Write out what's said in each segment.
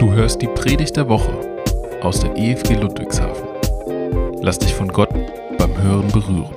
Du hörst die Predigt der Woche aus der EFG Ludwigshafen. Lass dich von Gott beim Hören berühren.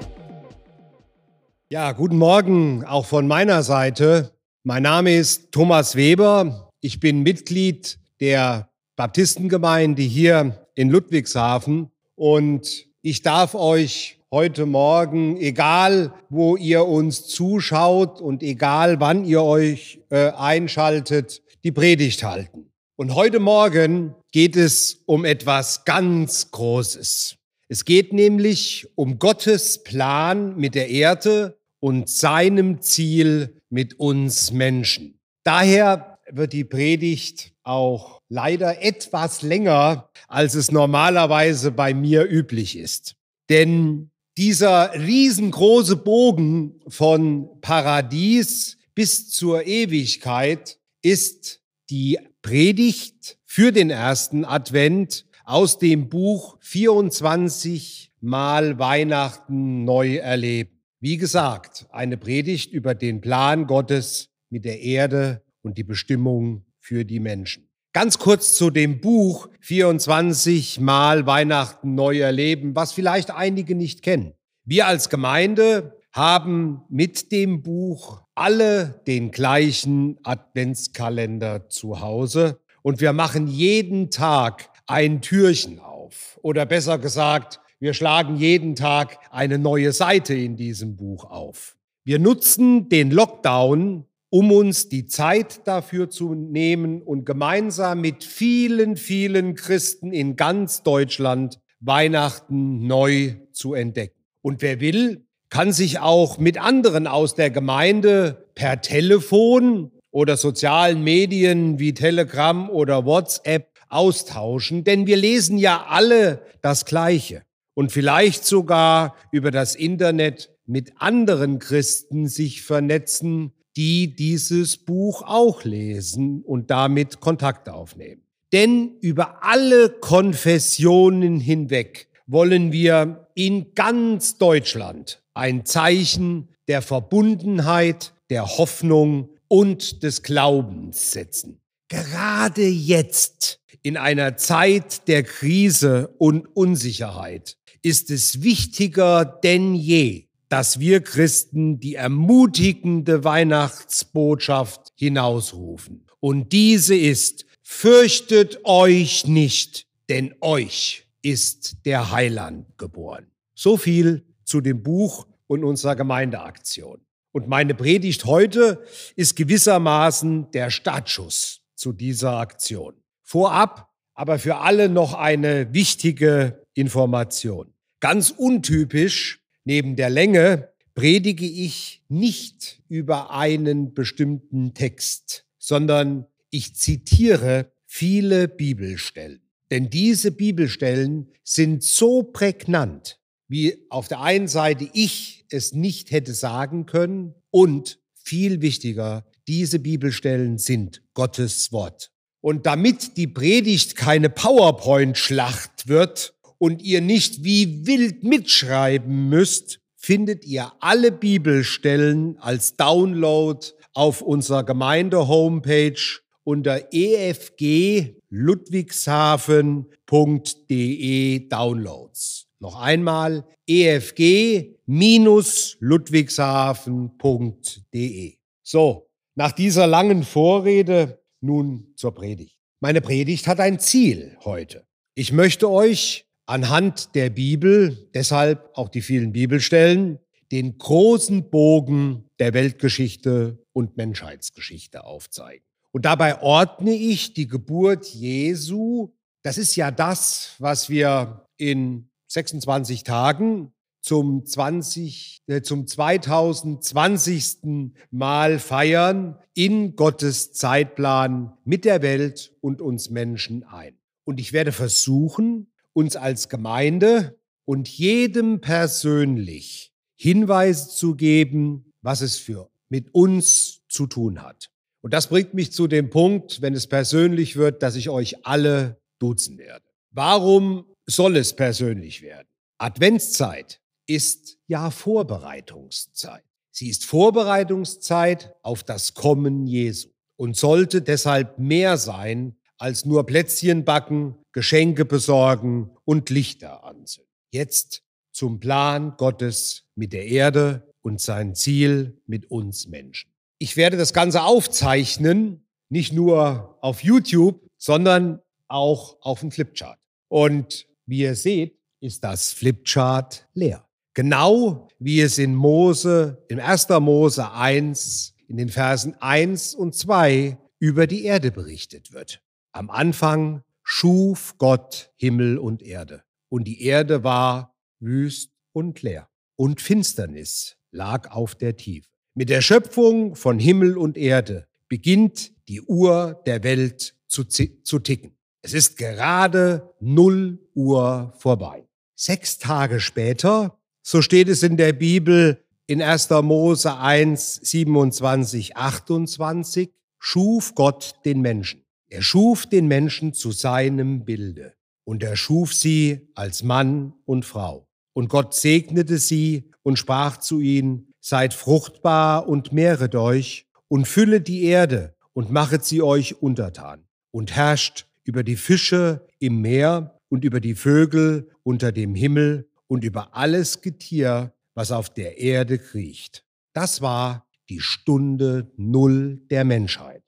Ja, guten Morgen auch von meiner Seite. Mein Name ist Thomas Weber. Ich bin Mitglied der Baptistengemeinde hier in Ludwigshafen und ich darf euch heute Morgen, egal wo ihr uns zuschaut und egal wann ihr euch äh, einschaltet, die Predigt halten. Und heute Morgen geht es um etwas ganz Großes. Es geht nämlich um Gottes Plan mit der Erde und seinem Ziel mit uns Menschen. Daher wird die Predigt auch leider etwas länger, als es normalerweise bei mir üblich ist. Denn dieser riesengroße Bogen von Paradies bis zur Ewigkeit ist die Predigt für den ersten Advent aus dem Buch 24 Mal Weihnachten neu erleben. Wie gesagt, eine Predigt über den Plan Gottes mit der Erde und die Bestimmung für die Menschen. Ganz kurz zu dem Buch 24 Mal Weihnachten neu erleben, was vielleicht einige nicht kennen. Wir als Gemeinde haben mit dem Buch alle den gleichen Adventskalender zu Hause und wir machen jeden Tag ein Türchen auf. Oder besser gesagt, wir schlagen jeden Tag eine neue Seite in diesem Buch auf. Wir nutzen den Lockdown, um uns die Zeit dafür zu nehmen und gemeinsam mit vielen, vielen Christen in ganz Deutschland Weihnachten neu zu entdecken. Und wer will, kann sich auch mit anderen aus der Gemeinde per Telefon oder sozialen Medien wie Telegram oder WhatsApp austauschen, denn wir lesen ja alle das Gleiche und vielleicht sogar über das Internet mit anderen Christen sich vernetzen, die dieses Buch auch lesen und damit Kontakt aufnehmen. Denn über alle Konfessionen hinweg wollen wir in ganz Deutschland ein Zeichen der Verbundenheit, der Hoffnung und des Glaubens setzen. Gerade jetzt, in einer Zeit der Krise und Unsicherheit, ist es wichtiger denn je, dass wir Christen die ermutigende Weihnachtsbotschaft hinausrufen. Und diese ist, fürchtet euch nicht, denn euch ist der Heiland geboren. So viel zu dem Buch und unserer Gemeindeaktion. Und meine Predigt heute ist gewissermaßen der Startschuss zu dieser Aktion. Vorab aber für alle noch eine wichtige Information. Ganz untypisch, neben der Länge, predige ich nicht über einen bestimmten Text, sondern ich zitiere viele Bibelstellen. Denn diese Bibelstellen sind so prägnant, wie auf der einen Seite ich es nicht hätte sagen können und viel wichtiger, diese Bibelstellen sind Gottes Wort. Und damit die Predigt keine PowerPoint-Schlacht wird und ihr nicht wie wild mitschreiben müsst, findet ihr alle Bibelstellen als Download auf unserer Gemeinde-Homepage unter efgludwigshafen.de Downloads. Noch einmal efg-ludwigshafen.de. So, nach dieser langen Vorrede nun zur Predigt. Meine Predigt hat ein Ziel heute. Ich möchte euch anhand der Bibel, deshalb auch die vielen Bibelstellen, den großen Bogen der Weltgeschichte und Menschheitsgeschichte aufzeigen. Und dabei ordne ich die Geburt Jesu, das ist ja das, was wir in 26 Tagen zum 20, äh, zum 2020. Mal feiern in Gottes Zeitplan mit der Welt und uns Menschen ein. Und ich werde versuchen, uns als Gemeinde und jedem persönlich Hinweise zu geben, was es für mit uns zu tun hat. Und das bringt mich zu dem Punkt, wenn es persönlich wird, dass ich euch alle duzen werde. Warum soll es persönlich werden. Adventszeit ist ja Vorbereitungszeit. Sie ist Vorbereitungszeit auf das Kommen Jesu und sollte deshalb mehr sein als nur Plätzchen backen, Geschenke besorgen und Lichter anzünden. Jetzt zum Plan Gottes mit der Erde und sein Ziel mit uns Menschen. Ich werde das Ganze aufzeichnen, nicht nur auf YouTube, sondern auch auf dem Flipchart. Und wie ihr seht, ist das Flipchart leer. Genau wie es in Mose, im 1. Mose 1, in den Versen 1 und 2 über die Erde berichtet wird. Am Anfang schuf Gott Himmel und Erde. Und die Erde war wüst und leer. Und Finsternis lag auf der Tiefe. Mit der Schöpfung von Himmel und Erde beginnt die Uhr der Welt zu, zu ticken. Es ist gerade 0 Uhr vorbei. Sechs Tage später, so steht es in der Bibel in 1. Mose 1, 27, 28, schuf Gott den Menschen. Er schuf den Menschen zu seinem Bilde und er schuf sie als Mann und Frau. Und Gott segnete sie und sprach zu ihnen, seid fruchtbar und mehret euch und füllet die Erde und machet sie euch untertan und herrscht über die Fische im Meer und über die Vögel unter dem Himmel und über alles Getier, was auf der Erde kriecht. Das war die Stunde Null der Menschheit.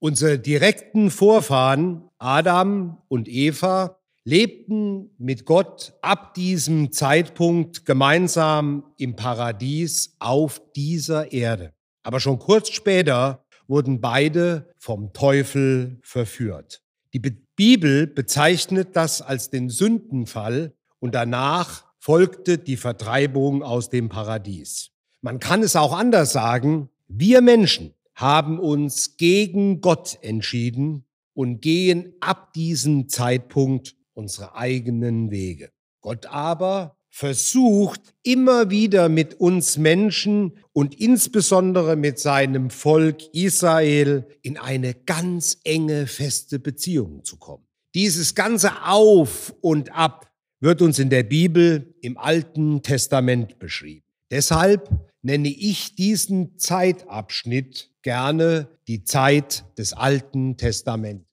Unsere direkten Vorfahren Adam und Eva lebten mit Gott ab diesem Zeitpunkt gemeinsam im Paradies auf dieser Erde. Aber schon kurz später wurden beide vom Teufel verführt. Die Bibel bezeichnet das als den Sündenfall und danach folgte die Vertreibung aus dem Paradies. Man kann es auch anders sagen, wir Menschen haben uns gegen Gott entschieden und gehen ab diesem Zeitpunkt unsere eigenen Wege. Gott aber versucht immer wieder mit uns Menschen und insbesondere mit seinem Volk Israel in eine ganz enge, feste Beziehung zu kommen. Dieses ganze Auf und Ab wird uns in der Bibel im Alten Testament beschrieben. Deshalb nenne ich diesen Zeitabschnitt gerne die Zeit des Alten Testaments.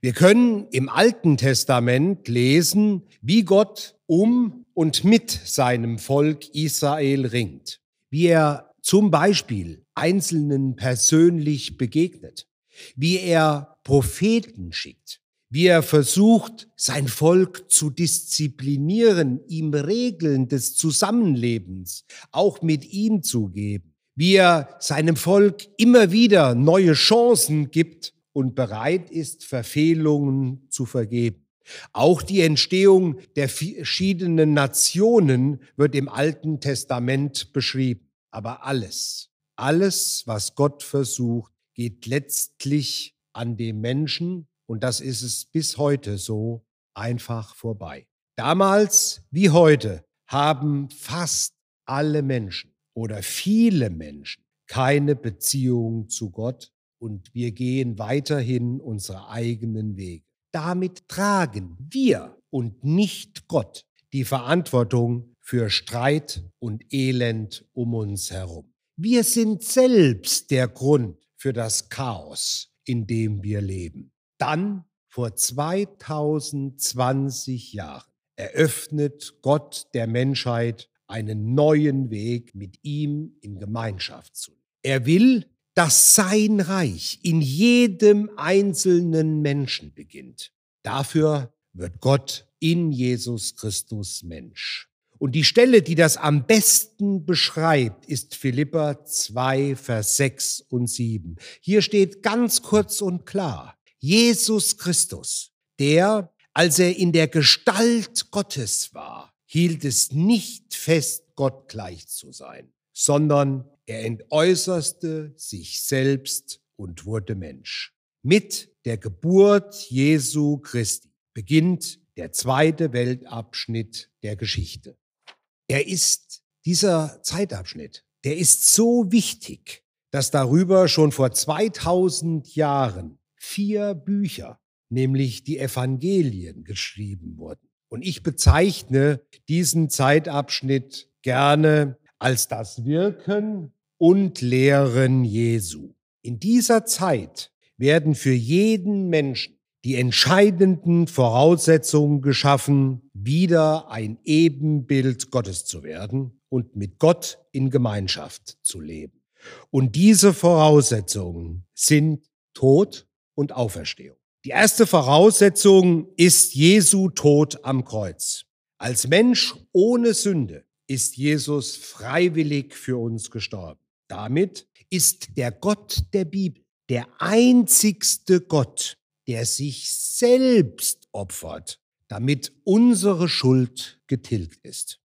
Wir können im Alten Testament lesen, wie Gott um und mit seinem Volk Israel ringt, wie er zum Beispiel Einzelnen persönlich begegnet, wie er Propheten schickt, wie er versucht, sein Volk zu disziplinieren, ihm Regeln des Zusammenlebens auch mit ihm zu geben, wie er seinem Volk immer wieder neue Chancen gibt und bereit ist, Verfehlungen zu vergeben. Auch die Entstehung der verschiedenen Nationen wird im Alten Testament beschrieben. Aber alles, alles, was Gott versucht, geht letztlich an dem Menschen, und das ist es bis heute so, einfach vorbei. Damals wie heute haben fast alle Menschen oder viele Menschen keine Beziehung zu Gott und wir gehen weiterhin unsere eigenen Wege. Damit tragen wir und nicht Gott die Verantwortung für Streit und Elend um uns herum. Wir sind selbst der Grund für das Chaos, in dem wir leben. Dann, vor 2020 Jahren, eröffnet Gott der Menschheit einen neuen Weg, mit ihm in Gemeinschaft zu. Er will, dass sein Reich in jedem einzelnen Menschen beginnt. Dafür wird Gott in Jesus Christus Mensch. Und die Stelle, die das am besten beschreibt, ist Philippa 2, Vers 6 und 7. Hier steht ganz kurz und klar, Jesus Christus, der, als er in der Gestalt Gottes war, hielt es nicht fest, Gott gleich zu sein, sondern er entäußerste sich selbst und wurde Mensch. Mit der Geburt Jesu Christi beginnt der zweite Weltabschnitt der Geschichte. Er ist dieser Zeitabschnitt, der ist so wichtig, dass darüber schon vor 2000 Jahren vier Bücher, nämlich die Evangelien, geschrieben wurden. Und ich bezeichne diesen Zeitabschnitt gerne als das Wirken und Lehren Jesu. In dieser Zeit werden für jeden Menschen die entscheidenden Voraussetzungen geschaffen, wieder ein Ebenbild Gottes zu werden und mit Gott in Gemeinschaft zu leben. Und diese Voraussetzungen sind Tod und Auferstehung. Die erste Voraussetzung ist Jesu Tod am Kreuz. Als Mensch ohne Sünde ist Jesus freiwillig für uns gestorben. Damit ist der Gott der Bibel der einzigste Gott, der sich selbst opfert, damit unsere Schuld getilgt ist.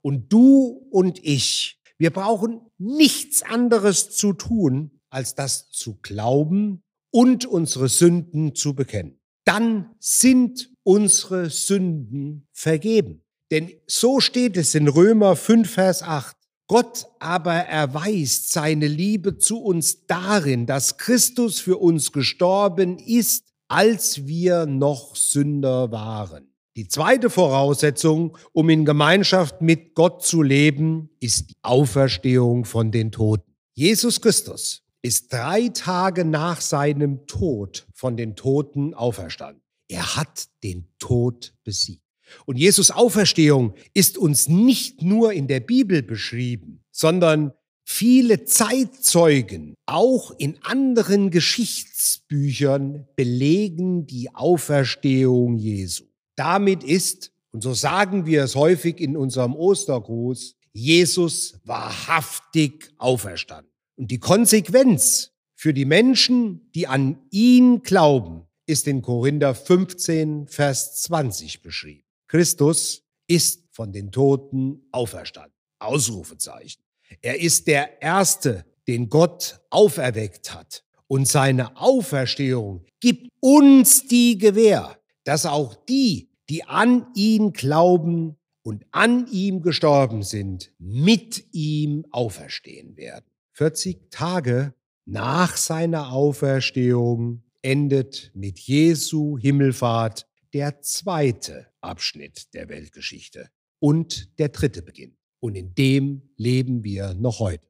Und du und ich, wir brauchen nichts anderes zu tun, als das zu glauben und unsere Sünden zu bekennen. Dann sind unsere Sünden vergeben. Denn so steht es in Römer 5, Vers 8. Gott aber erweist seine Liebe zu uns darin, dass Christus für uns gestorben ist, als wir noch Sünder waren. Die zweite Voraussetzung, um in Gemeinschaft mit Gott zu leben, ist die Auferstehung von den Toten. Jesus Christus ist drei Tage nach seinem Tod von den Toten auferstanden. Er hat den Tod besiegt. Und Jesus Auferstehung ist uns nicht nur in der Bibel beschrieben, sondern viele Zeitzeugen, auch in anderen Geschichtsbüchern, belegen die Auferstehung Jesu. Damit ist, und so sagen wir es häufig in unserem Ostergruß, Jesus wahrhaftig auferstanden. Und die Konsequenz für die Menschen, die an ihn glauben, ist in Korinther 15, Vers 20 beschrieben. Christus ist von den Toten auferstanden. Ausrufezeichen. Er ist der Erste, den Gott auferweckt hat. Und seine Auferstehung gibt uns die Gewähr, dass auch die, die an ihn glauben und an ihm gestorben sind, mit ihm auferstehen werden. 40 Tage nach seiner Auferstehung endet mit Jesu Himmelfahrt der zweite Abschnitt der Weltgeschichte und der dritte Beginn. Und in dem leben wir noch heute.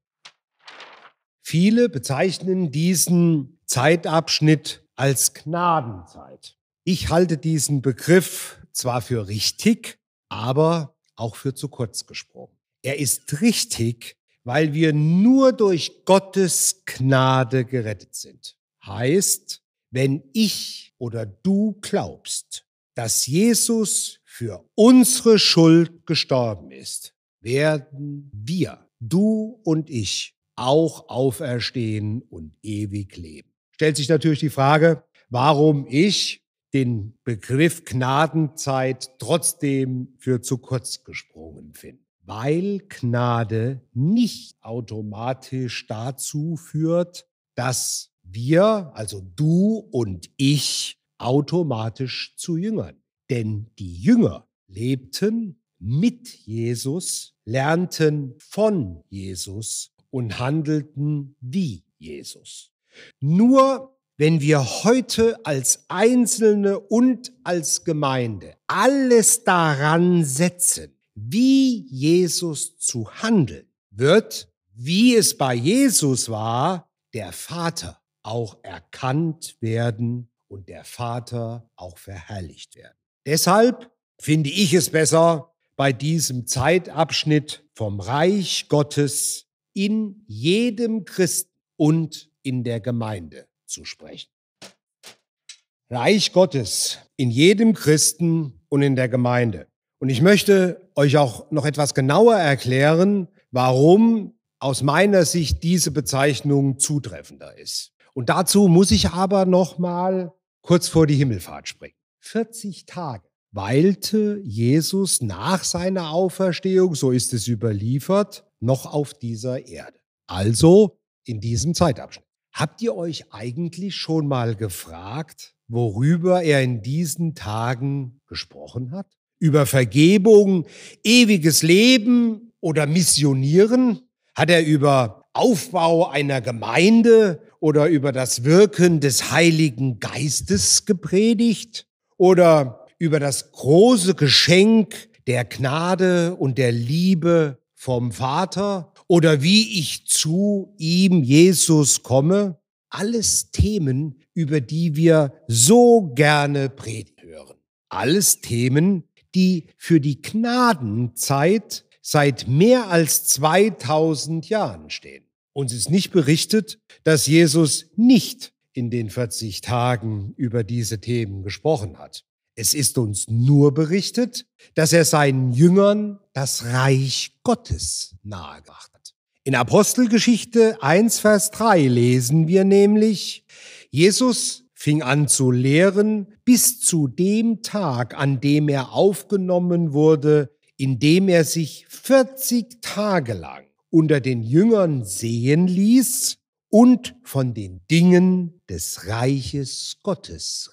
Viele bezeichnen diesen Zeitabschnitt als Gnadenzeit. Ich halte diesen Begriff zwar für richtig, aber auch für zu kurz gesprochen. Er ist richtig, weil wir nur durch Gottes Gnade gerettet sind. Heißt, wenn ich oder du glaubst, dass Jesus für unsere Schuld gestorben ist, werden wir, du und ich, auch auferstehen und ewig leben. Stellt sich natürlich die Frage, warum ich den Begriff Gnadenzeit trotzdem für zu kurz gesprungen finde. Weil Gnade nicht automatisch dazu führt, dass wir, also du und ich, automatisch zu Jüngern. Denn die Jünger lebten mit Jesus, lernten von Jesus und handelten wie Jesus. Nur wenn wir heute als Einzelne und als Gemeinde alles daran setzen, wie Jesus zu handeln, wird, wie es bei Jesus war, der Vater auch erkannt werden und der Vater auch verherrlicht werden. Deshalb finde ich es besser, bei diesem Zeitabschnitt vom Reich Gottes in jedem Christen und in der Gemeinde zu sprechen. Reich Gottes in jedem Christen und in der Gemeinde. Und ich möchte euch auch noch etwas genauer erklären, warum aus meiner Sicht diese Bezeichnung zutreffender ist. Und dazu muss ich aber noch mal kurz vor die Himmelfahrt springen. 40 Tage weilte Jesus nach seiner Auferstehung, so ist es überliefert, noch auf dieser Erde. Also in diesem Zeitabschnitt. Habt ihr euch eigentlich schon mal gefragt, worüber er in diesen Tagen gesprochen hat? Über Vergebung, ewiges Leben oder Missionieren? Hat er über Aufbau einer Gemeinde oder über das Wirken des Heiligen Geistes gepredigt oder über das große Geschenk der Gnade und der Liebe vom Vater oder wie ich zu ihm, Jesus, komme? alles Themen, über die wir so gerne predigen hören. Alles Themen, die für die Gnadenzeit seit mehr als 2000 Jahren stehen. Uns ist nicht berichtet, dass Jesus nicht in den 40 Tagen über diese Themen gesprochen hat. Es ist uns nur berichtet, dass er seinen Jüngern das Reich Gottes nahegebracht hat. In Apostelgeschichte 1, Vers 3 lesen wir nämlich, Jesus fing an zu lehren bis zu dem Tag, an dem er aufgenommen wurde, indem er sich 40 Tage lang unter den Jüngern sehen ließ und von den Dingen des Reiches Gottes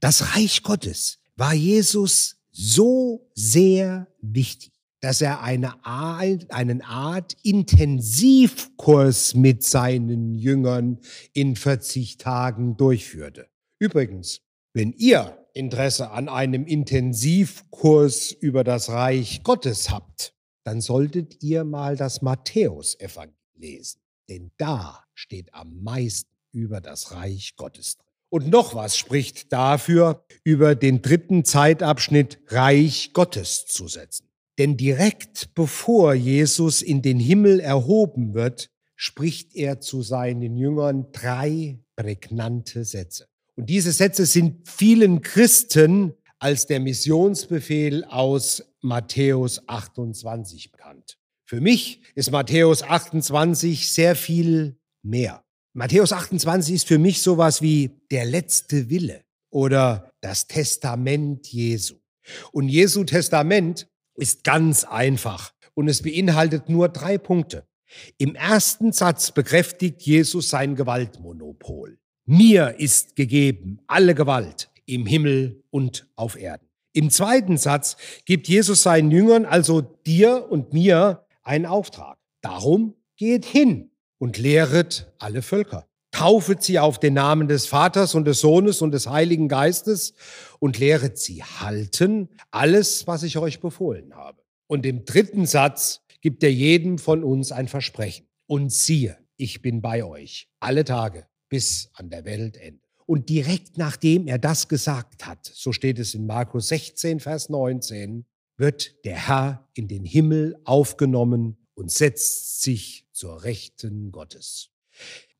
das Reich Gottes war Jesus so sehr wichtig, dass er eine Art, einen Art Intensivkurs mit seinen Jüngern in 40 Tagen durchführte. Übrigens, wenn ihr Interesse an einem Intensivkurs über das Reich Gottes habt, dann solltet ihr mal das Matthäusevangelium lesen, denn da steht am meisten über das Reich Gottes drin. Und noch was spricht dafür, über den dritten Zeitabschnitt Reich Gottes zu setzen. Denn direkt bevor Jesus in den Himmel erhoben wird, spricht er zu seinen Jüngern drei prägnante Sätze. Und diese Sätze sind vielen Christen als der Missionsbefehl aus Matthäus 28 bekannt. Für mich ist Matthäus 28 sehr viel mehr. Matthäus 28 ist für mich sowas wie der letzte Wille oder das Testament Jesu. Und Jesu Testament ist ganz einfach und es beinhaltet nur drei Punkte. Im ersten Satz bekräftigt Jesus sein Gewaltmonopol. Mir ist gegeben alle Gewalt im Himmel und auf Erden. Im zweiten Satz gibt Jesus seinen Jüngern, also dir und mir, einen Auftrag. Darum geht hin und lehret alle Völker. Taufet sie auf den Namen des Vaters und des Sohnes und des Heiligen Geistes und lehret sie halten alles, was ich euch befohlen habe. Und im dritten Satz gibt er jedem von uns ein Versprechen. Und siehe, ich bin bei euch alle Tage bis an der Weltende. Und direkt nachdem er das gesagt hat, so steht es in Markus 16, Vers 19, wird der Herr in den Himmel aufgenommen und setzt sich zur Rechten Gottes.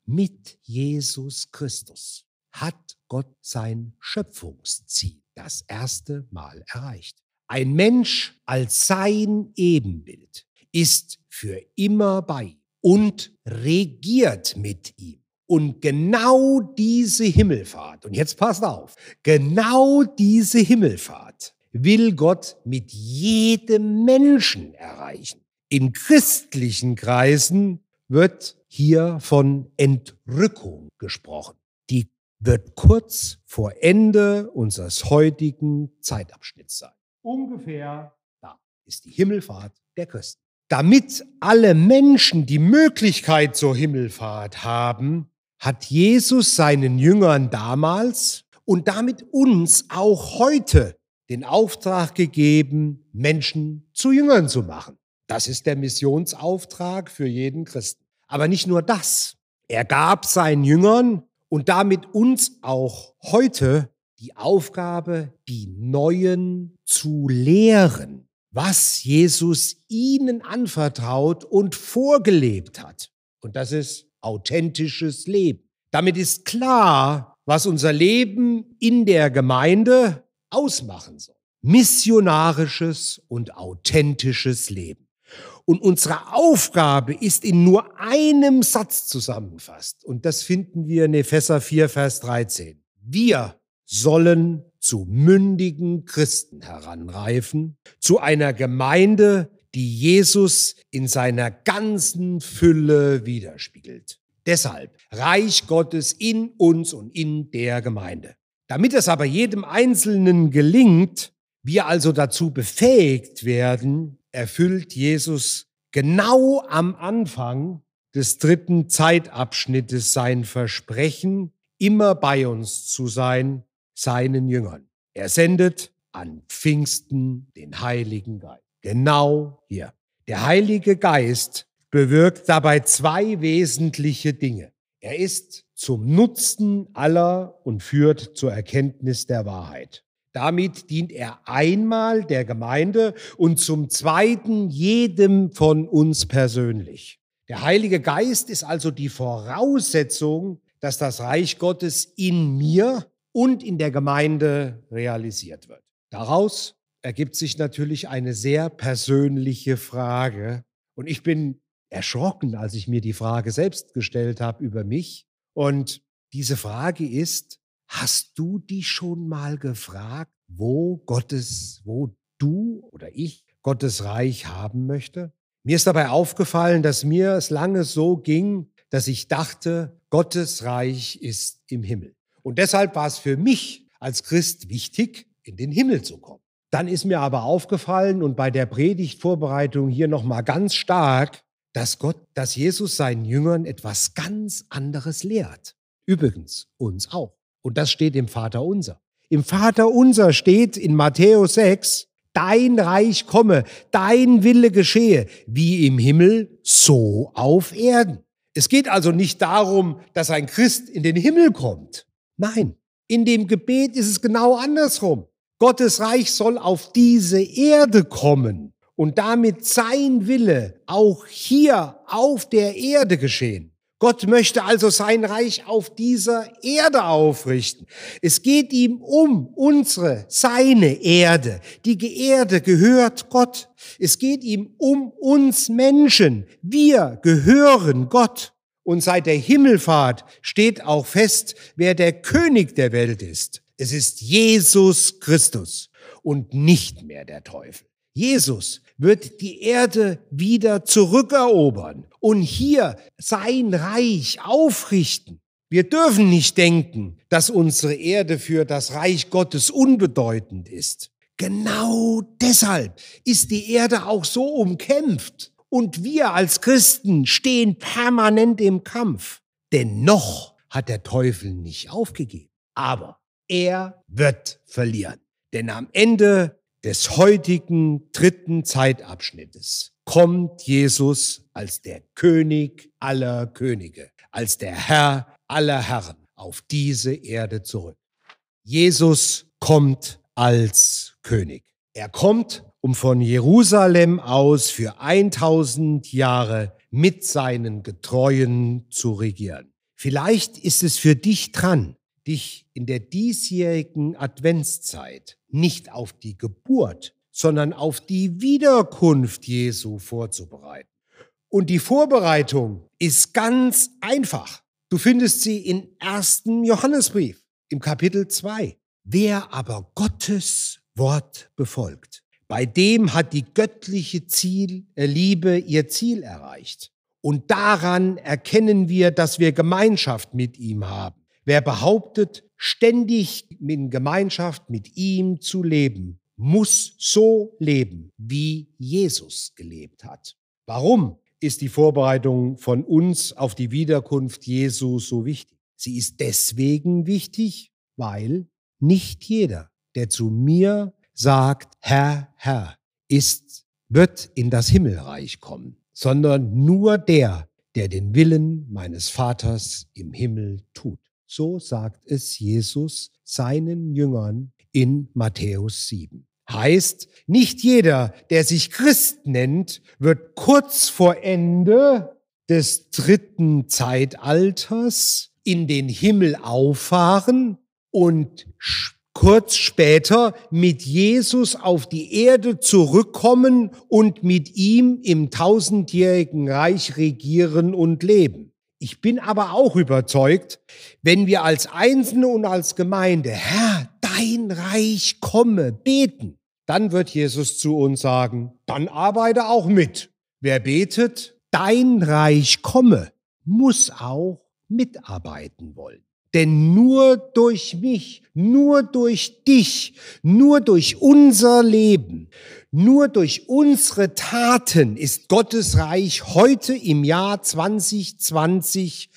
Mit Jesus Christus hat Gott sein Schöpfungsziel das erste Mal erreicht. Ein Mensch als sein Ebenbild ist für immer bei und regiert mit ihm. Und genau diese Himmelfahrt, und jetzt passt auf, genau diese Himmelfahrt will Gott mit jedem Menschen erreichen. In christlichen Kreisen wird hier von Entrückung gesprochen. Die wird kurz vor Ende unseres heutigen Zeitabschnitts sein. Ungefähr da ist die Himmelfahrt der Christen. Damit alle Menschen die Möglichkeit zur Himmelfahrt haben, hat Jesus seinen Jüngern damals und damit uns auch heute den Auftrag gegeben, Menschen zu Jüngern zu machen. Das ist der Missionsauftrag für jeden Christen. Aber nicht nur das. Er gab seinen Jüngern und damit uns auch heute die Aufgabe, die Neuen zu lehren, was Jesus ihnen anvertraut und vorgelebt hat. Und das ist authentisches Leben. Damit ist klar, was unser Leben in der Gemeinde ausmachen soll. Missionarisches und authentisches Leben. Und unsere Aufgabe ist in nur einem Satz zusammengefasst. Und das finden wir in Epheser 4, Vers 13. Wir sollen zu mündigen Christen heranreifen, zu einer Gemeinde, die Jesus in seiner ganzen Fülle widerspiegelt. Deshalb Reich Gottes in uns und in der Gemeinde. Damit es aber jedem Einzelnen gelingt, wir also dazu befähigt werden, erfüllt Jesus genau am Anfang des dritten Zeitabschnittes sein Versprechen, immer bei uns zu sein, seinen Jüngern. Er sendet an Pfingsten den Heiligen Geist. Genau hier. Der Heilige Geist bewirkt dabei zwei wesentliche Dinge. Er ist zum Nutzen aller und führt zur Erkenntnis der Wahrheit. Damit dient er einmal der Gemeinde und zum Zweiten jedem von uns persönlich. Der Heilige Geist ist also die Voraussetzung, dass das Reich Gottes in mir und in der Gemeinde realisiert wird. Daraus ergibt sich natürlich eine sehr persönliche Frage. Und ich bin erschrocken, als ich mir die Frage selbst gestellt habe über mich. Und diese Frage ist, hast du dich schon mal gefragt, wo Gottes, wo du oder ich Gottes Reich haben möchte? Mir ist dabei aufgefallen, dass mir es lange so ging, dass ich dachte, Gottes Reich ist im Himmel. Und deshalb war es für mich als Christ wichtig, in den Himmel zu kommen. Dann ist mir aber aufgefallen und bei der Predigtvorbereitung hier nochmal ganz stark, dass Gott, dass Jesus seinen Jüngern etwas ganz anderes lehrt. Übrigens uns auch. Und das steht im Vater unser. Im Vater unser steht in Matthäus 6, dein Reich komme, dein Wille geschehe, wie im Himmel, so auf Erden. Es geht also nicht darum, dass ein Christ in den Himmel kommt. Nein, in dem Gebet ist es genau andersrum. Gottes Reich soll auf diese Erde kommen und damit sein Wille auch hier auf der Erde geschehen. Gott möchte also sein Reich auf dieser Erde aufrichten. Es geht ihm um unsere, seine Erde. Die Erde gehört Gott. Es geht ihm um uns Menschen. Wir gehören Gott. Und seit der Himmelfahrt steht auch fest, wer der König der Welt ist. Es ist Jesus Christus und nicht mehr der Teufel. Jesus wird die Erde wieder zurückerobern und hier sein Reich aufrichten. Wir dürfen nicht denken, dass unsere Erde für das Reich Gottes unbedeutend ist. Genau deshalb ist die Erde auch so umkämpft. Und wir als Christen stehen permanent im Kampf. Denn noch hat der Teufel nicht aufgegeben. Aber er wird verlieren. Denn am Ende des heutigen dritten Zeitabschnittes kommt Jesus als der König aller Könige, als der Herr aller Herren auf diese Erde zurück. Jesus kommt als König. Er kommt, um von Jerusalem aus für 1000 Jahre mit seinen Getreuen zu regieren. Vielleicht ist es für dich dran, dich in der diesjährigen Adventszeit nicht auf die Geburt, sondern auf die Wiederkunft Jesu vorzubereiten. Und die Vorbereitung ist ganz einfach. Du findest sie in 1. Johannesbrief im Kapitel 2. Wer aber Gottes Wort befolgt, bei dem hat die göttliche Ziel, äh, Liebe ihr Ziel erreicht. Und daran erkennen wir, dass wir Gemeinschaft mit ihm haben. Wer behauptet, ständig in Gemeinschaft mit ihm zu leben, muss so leben, wie Jesus gelebt hat. Warum ist die Vorbereitung von uns auf die Wiederkunft Jesu so wichtig? Sie ist deswegen wichtig, weil nicht jeder, der zu mir sagt, Herr, Herr, ist, wird in das Himmelreich kommen, sondern nur der, der den Willen meines Vaters im Himmel tut. So sagt es Jesus seinen Jüngern in Matthäus 7. Heißt, nicht jeder, der sich Christ nennt, wird kurz vor Ende des dritten Zeitalters in den Himmel auffahren und kurz später mit Jesus auf die Erde zurückkommen und mit ihm im tausendjährigen Reich regieren und leben. Ich bin aber auch überzeugt, wenn wir als Einzelne und als Gemeinde, Herr, dein Reich komme, beten, dann wird Jesus zu uns sagen, dann arbeite auch mit. Wer betet, dein Reich komme, muss auch mitarbeiten wollen. Denn nur durch mich, nur durch dich, nur durch unser Leben, nur durch unsere Taten ist Gottes Reich heute im Jahr 2020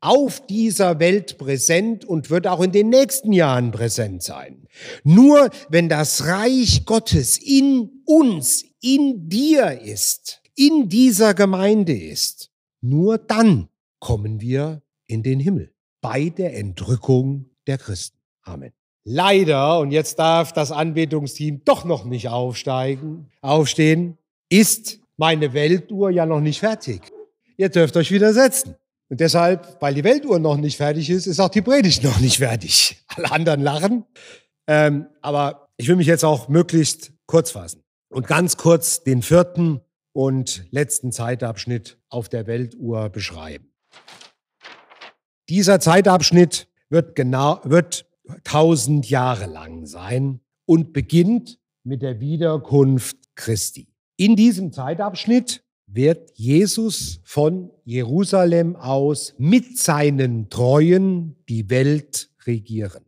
auf dieser Welt präsent und wird auch in den nächsten Jahren präsent sein. Nur wenn das Reich Gottes in uns, in dir ist, in dieser Gemeinde ist, nur dann kommen wir in den Himmel. bei der Entrückung der Christen. Amen. Leider, und jetzt darf das Anbetungsteam doch noch nicht aufsteigen, aufstehen, ist meine Weltuhr ja noch nicht fertig. Ihr dürft euch wieder setzen. Und deshalb, weil die Weltuhr noch nicht fertig ist, ist auch die Predigt noch nicht fertig. Alle anderen lachen. Ähm, aber ich will mich jetzt auch möglichst kurz fassen und ganz kurz den vierten und letzten Zeitabschnitt auf der Weltuhr beschreiben. Dieser Zeitabschnitt wird genau, wird tausend Jahre lang sein und beginnt mit der Wiederkunft Christi. In diesem Zeitabschnitt wird Jesus von Jerusalem aus mit seinen Treuen die Welt regieren.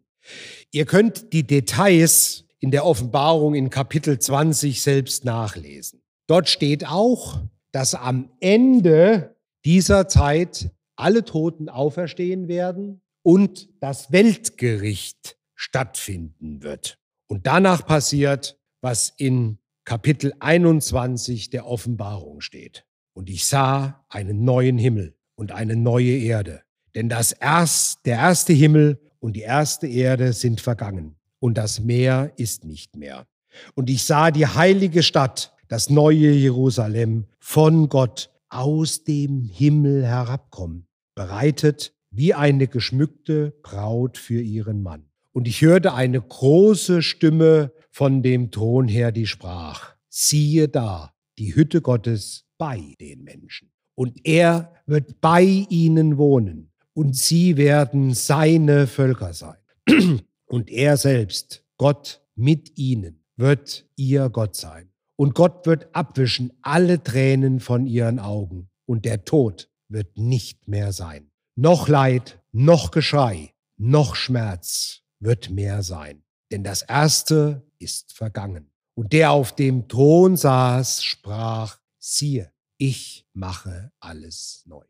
Ihr könnt die Details in der Offenbarung in Kapitel 20 selbst nachlesen. Dort steht auch, dass am Ende dieser Zeit alle Toten auferstehen werden und das Weltgericht stattfinden wird. Und danach passiert, was in Kapitel 21 der Offenbarung steht. Und ich sah einen neuen Himmel und eine neue Erde. Denn das erst, der erste Himmel und die erste Erde sind vergangen und das Meer ist nicht mehr. Und ich sah die heilige Stadt, das neue Jerusalem, von Gott aus dem Himmel herabkommen, bereitet wie eine geschmückte Braut für ihren Mann. Und ich hörte eine große Stimme von dem Thron her, die sprach, siehe da, die Hütte Gottes bei den Menschen. Und er wird bei ihnen wohnen und sie werden seine Völker sein. Und er selbst, Gott mit ihnen, wird ihr Gott sein. Und Gott wird abwischen alle Tränen von ihren Augen. Und der Tod wird nicht mehr sein. Noch Leid, noch Geschrei, noch Schmerz wird mehr sein. Denn das Erste ist vergangen. Und der auf dem Thron saß, sprach, siehe, ich mache alles neu.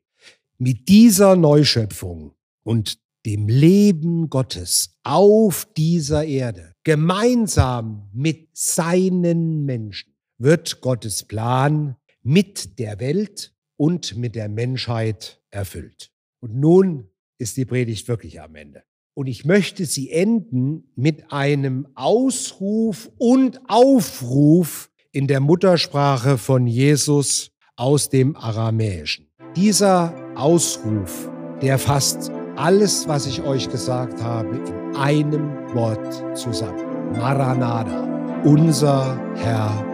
Mit dieser Neuschöpfung und dem Leben Gottes auf dieser Erde, gemeinsam mit seinen Menschen, wird Gottes Plan mit der Welt und mit der Menschheit erfüllt. Und nun ist die Predigt wirklich am Ende. Und ich möchte sie enden mit einem Ausruf und Aufruf in der Muttersprache von Jesus aus dem Aramäischen. Dieser Ausruf, der fasst alles, was ich euch gesagt habe, in einem Wort zusammen. Maranatha, unser Herr